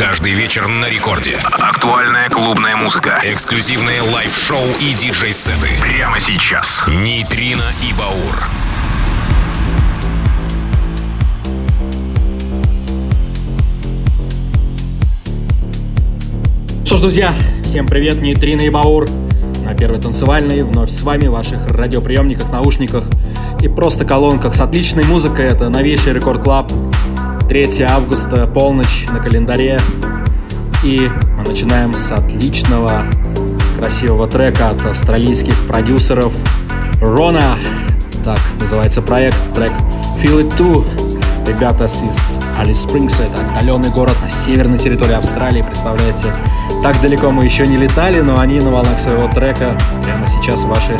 Каждый вечер на Рекорде. Актуальная клубная музыка. Эксклюзивные лайв-шоу и диджей-сеты. Прямо сейчас. Нейтрино и Баур. Что ж, друзья, всем привет, Нейтрино и Баур. На первой танцевальной вновь с вами в ваших радиоприемниках, наушниках и просто колонках с отличной музыкой. Это новейший Record Club. 3 августа, полночь на календаре. И мы начинаем с отличного, красивого трека от австралийских продюсеров Рона. Так называется проект, трек Feel It Too. Ребята из Алис Спрингса, это отдаленный город на северной территории Австралии, представляете. Так далеко мы еще не летали, но они на волнах своего трека прямо сейчас ваши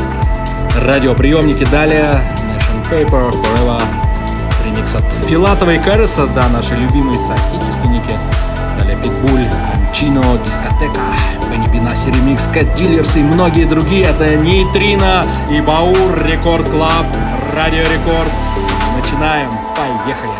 радиоприемники. Далее Nation Paper, Forever, ремикс от Филатова и Карреса, да, наши любимые соотечественники. Далее Питбуль, Анчино, Дискотека, Бенни Бинаси ремикс, Кэт Дилерс и многие другие. Это Нейтрино и Баур, Рекорд Клаб, Радио Рекорд. Начинаем, поехали.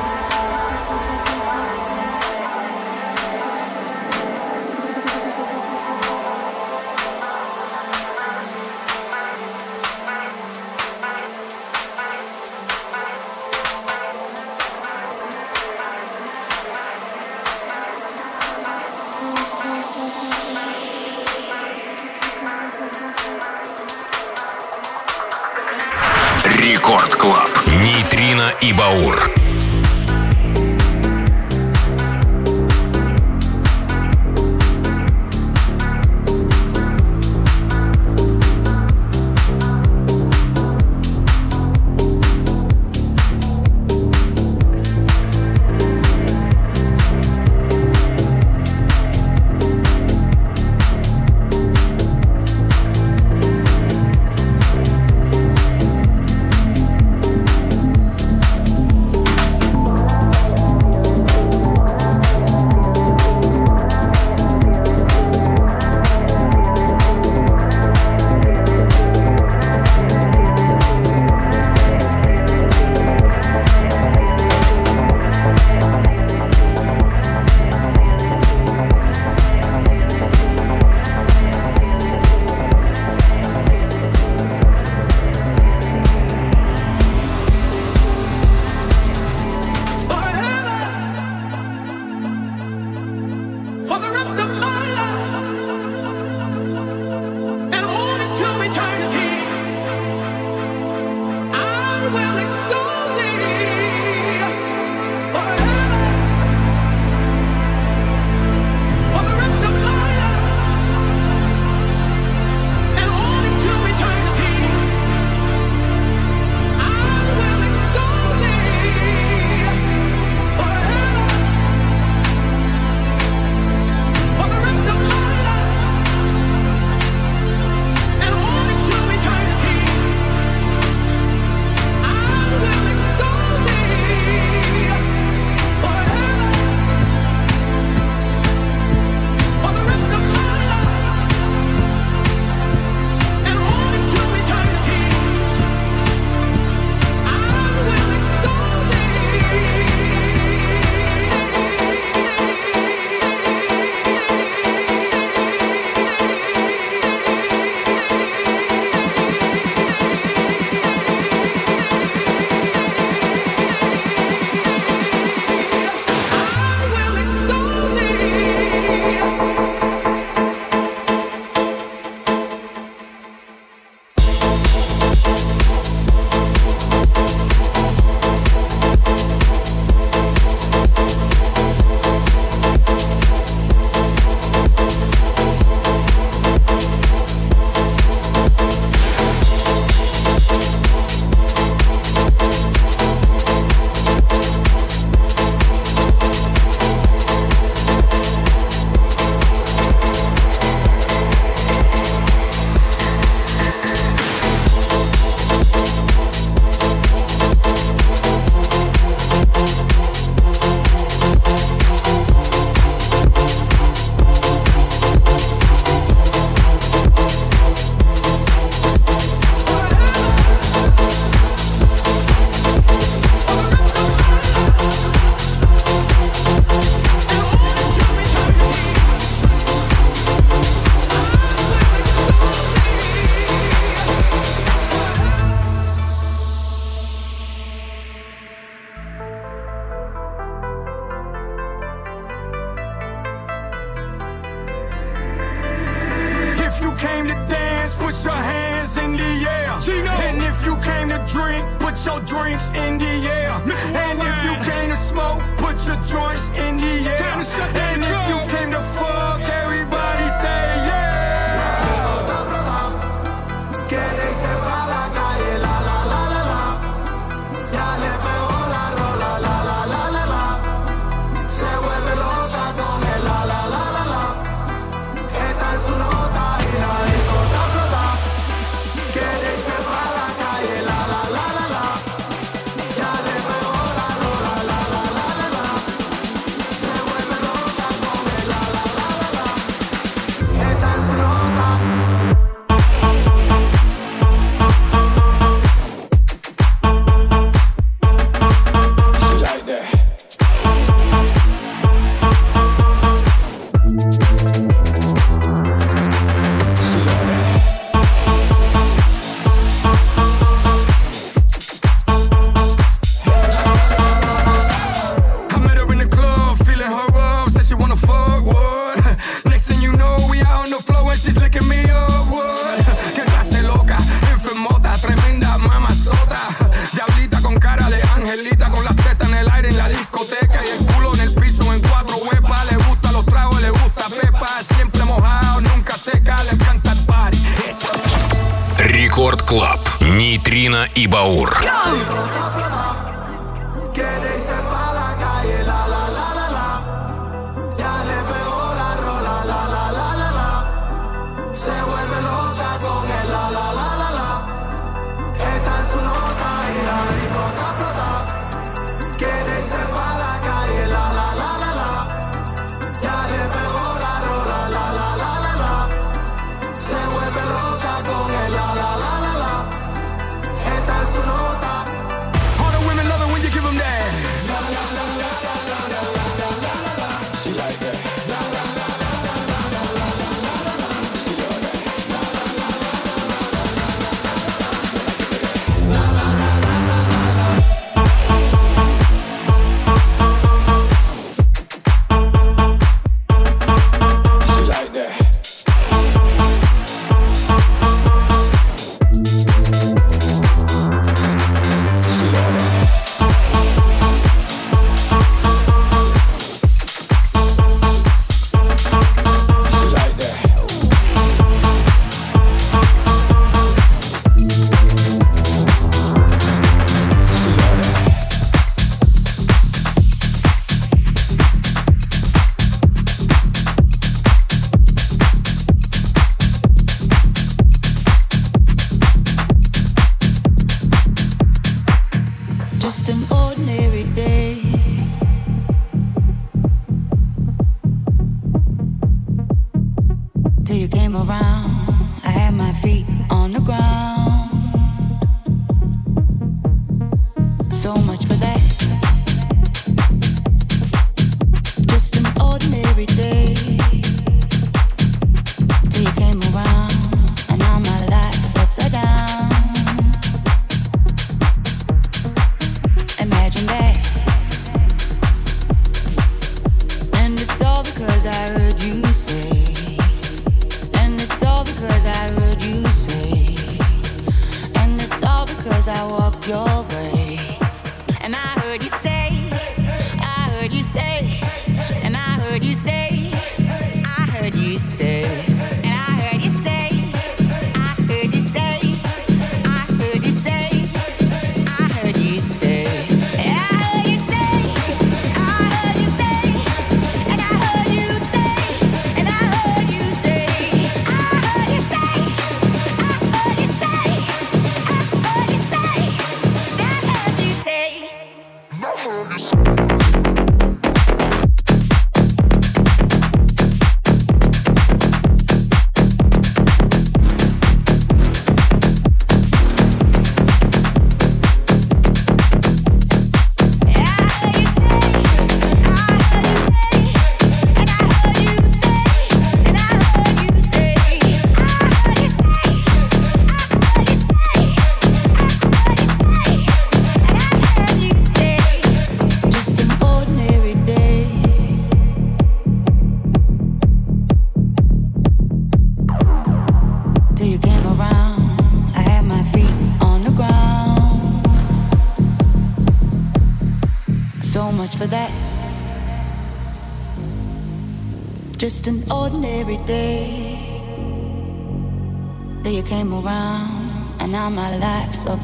of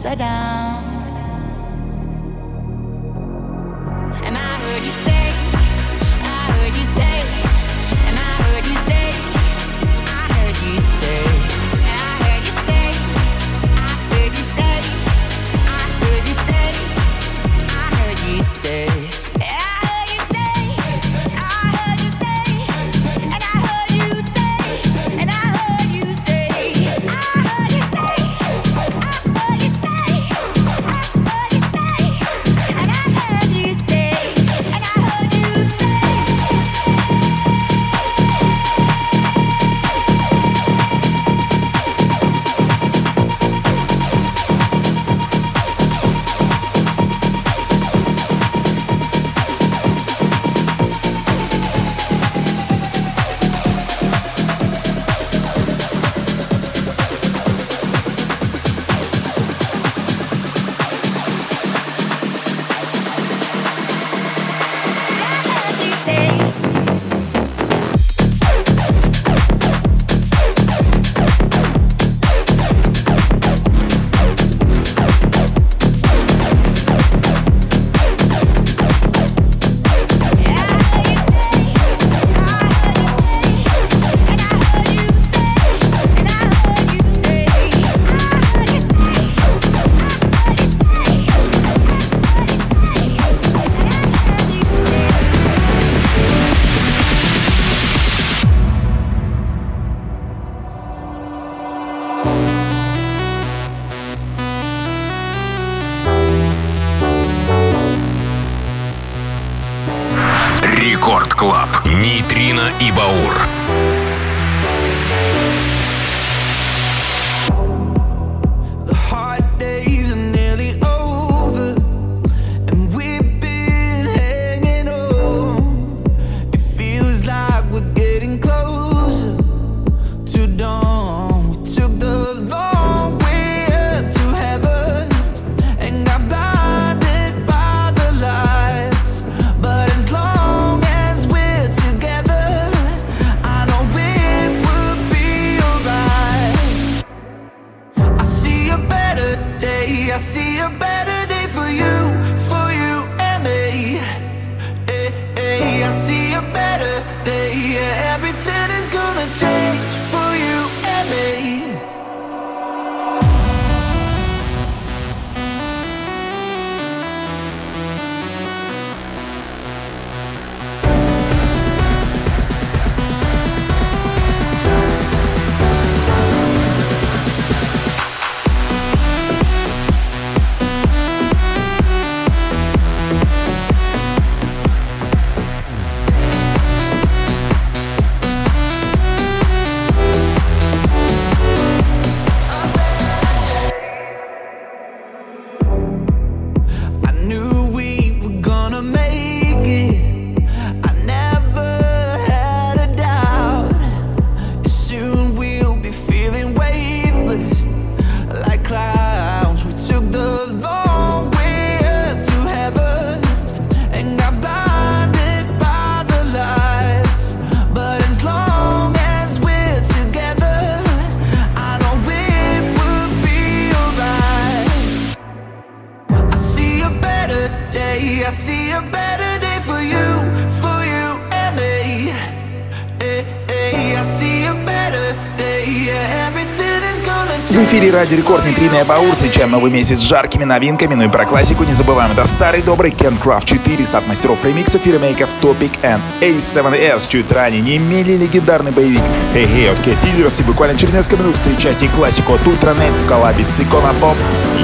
эфире Радио Рекорд Нейтрино Баур. Встречаем новый месяц с жаркими новинками. Ну и про классику не забываем. Это старый добрый Ken Craft 4, стат мастеров ремиксов и ремейков Topic and A7S. Чуть ранее не имели легендарный боевик Hey Hey от Cat Dealers. И буквально через несколько минут встречайте классику от Ultranet в коллабе с Icona Pop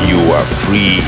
You Are Free.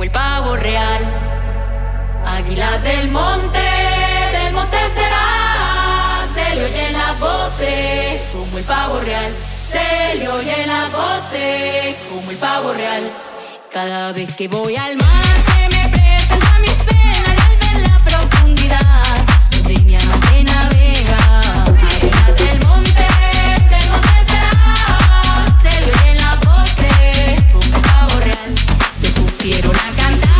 como el pavo real. Águila del monte, del monte serás, se le oyen las voces como el pavo real. Se le oyen las voces como el pavo real. Cada vez que voy al mar se me presenta mis penas al ver la profundidad donde mi navega. Águila del monte, del monte serás, se le oyen las voces como el pavo real pusieron a cantar.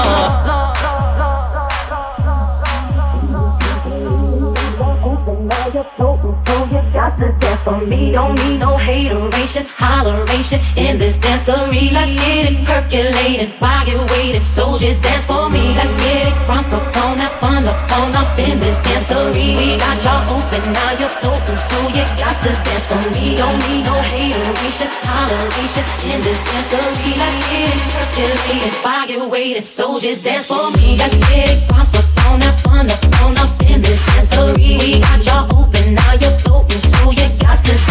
We don't need no hateration, holleration in this dancery. Let's get it percolated, while you're waiting. Soldiers dance for me. Let's get it front up on up on up on up in this dancery. We got y'all open, now you're open, so you got to dance for me. Don't need no hateration, holleration in this dancery. Let's get it percolated, while you're waiting. Soldiers dance for me. Let's get it front up on up up on up in this dancery. We got y'all open, now you're floating, so you got to.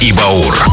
и Баур.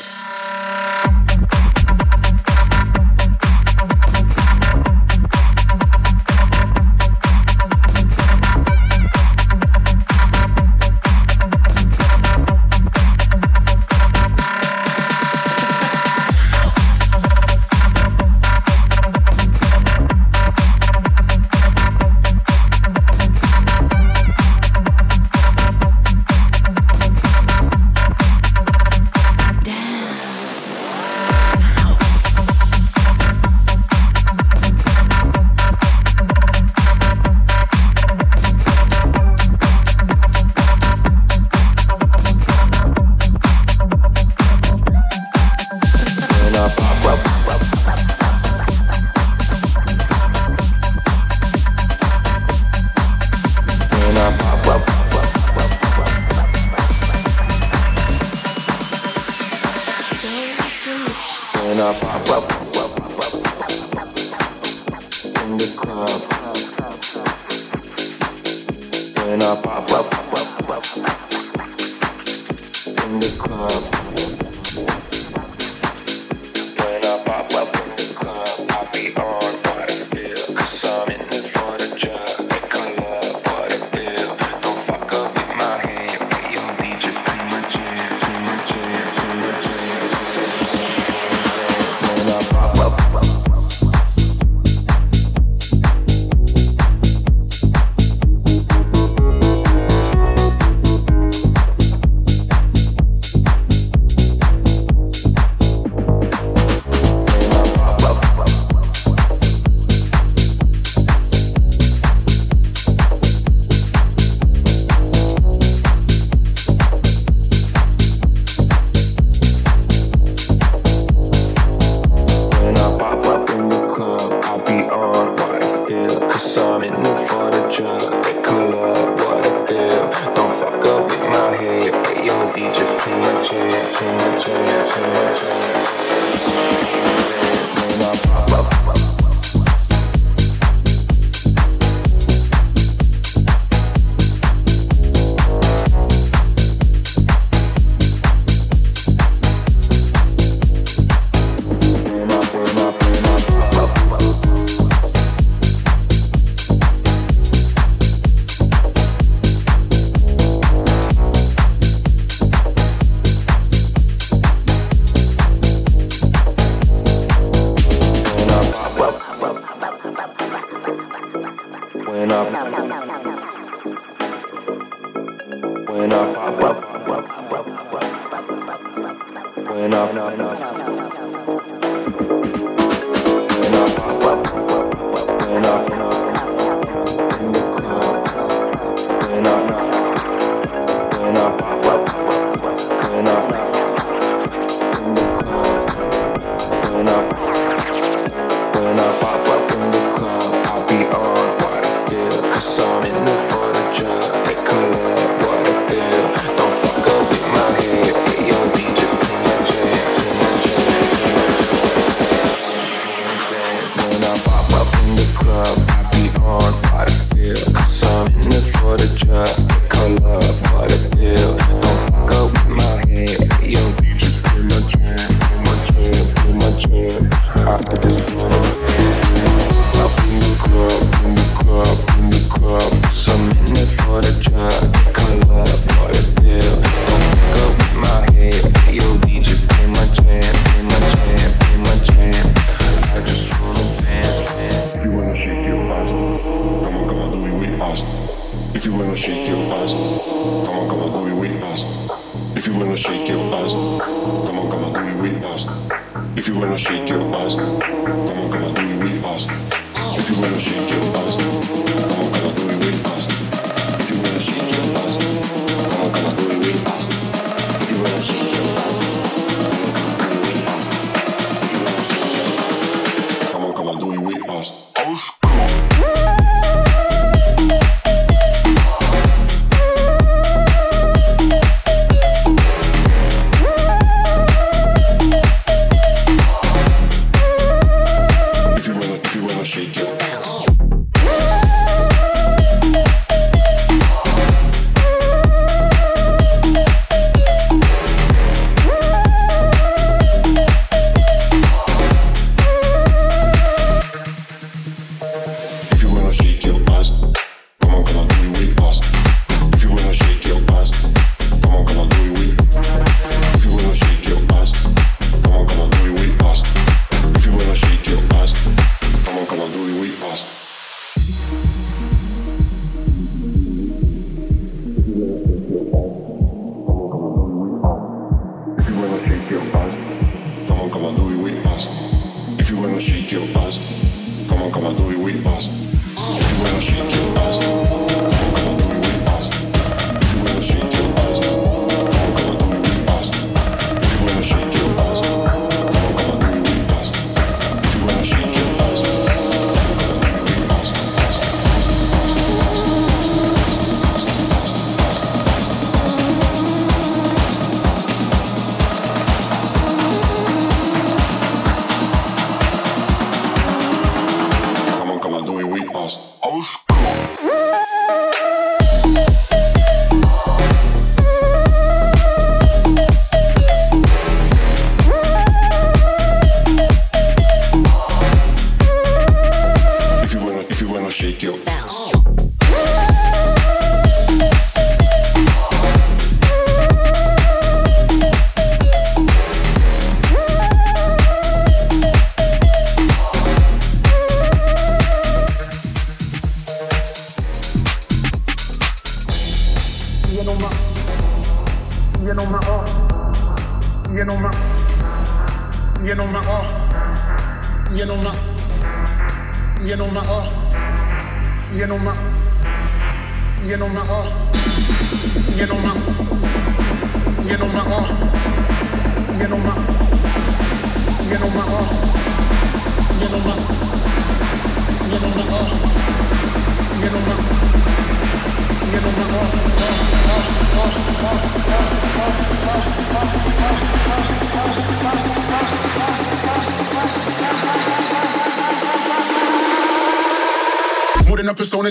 emotions.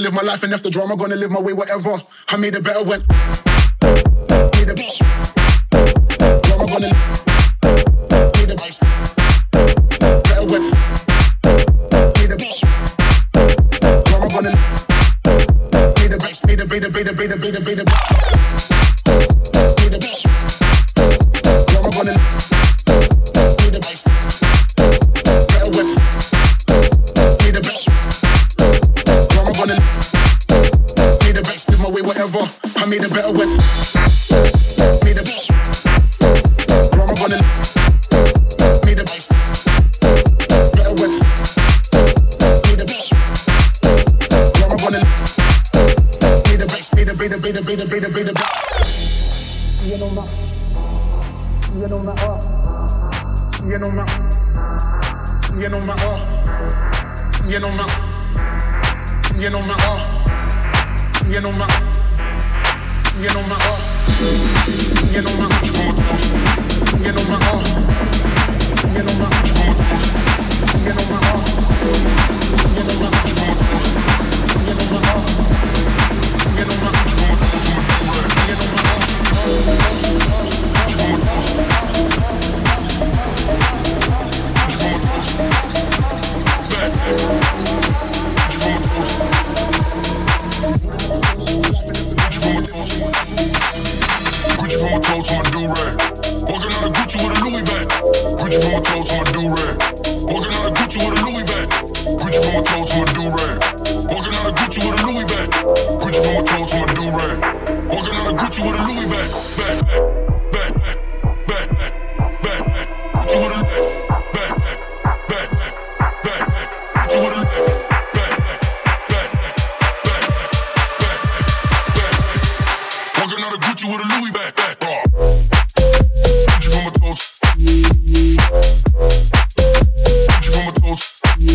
live my life and after drama, gonna live my way, whatever. I made it better when. Drama gonna. Made it better. Better when. Drama gonna. Made it better. Made it better. Made better. Better. Better. made a better way.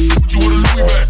You want a Louis bag?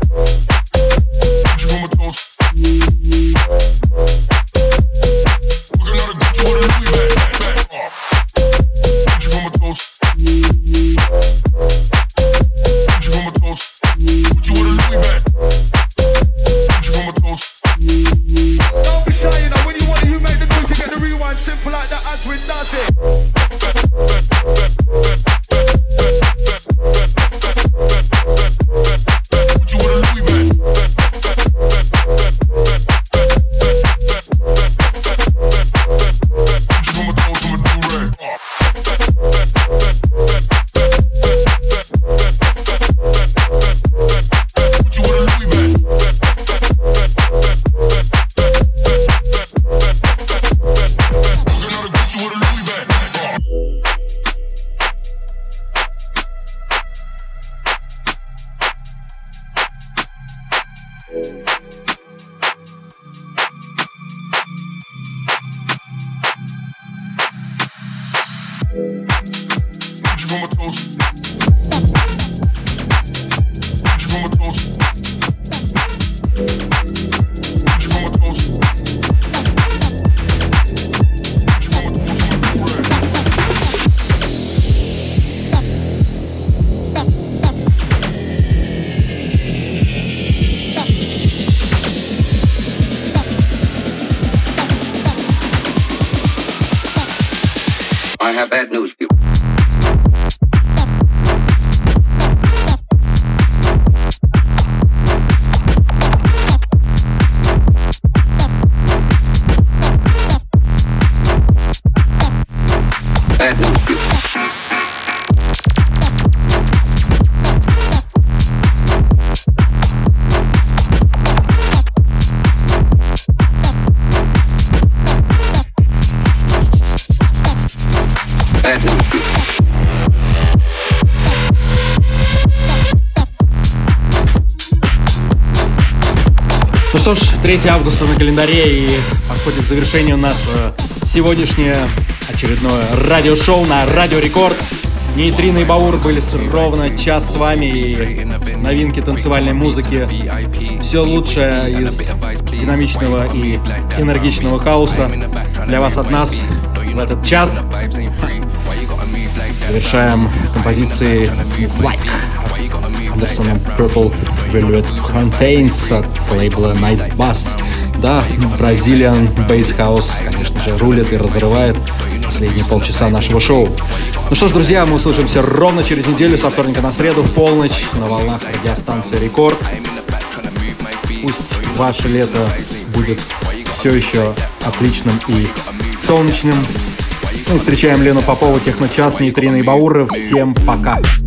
Ну что ж, 3 августа на календаре и подходит к завершению наше сегодняшнее очередное радиошоу на Радио Рекорд. Нейтрино и Баур были ровно час с вами и новинки танцевальной музыки. Все лучшее из динамичного и энергичного хаоса для вас от нас в этот час. Завершаем композиции Black Андерсона Purple Velvet Contains от лейбла Night Bass. Да, Brazilian Bass House, конечно же, рулит и разрывает последние полчаса нашего шоу. Ну что ж, друзья, мы услышимся ровно через неделю со вторника на среду в полночь на волнах радиостанции Рекорд. Пусть ваше лето будет все еще отличным и солнечным. Ну и встречаем Лену Попову, Техночас, Нейтрина и Бауры. Всем пока! That's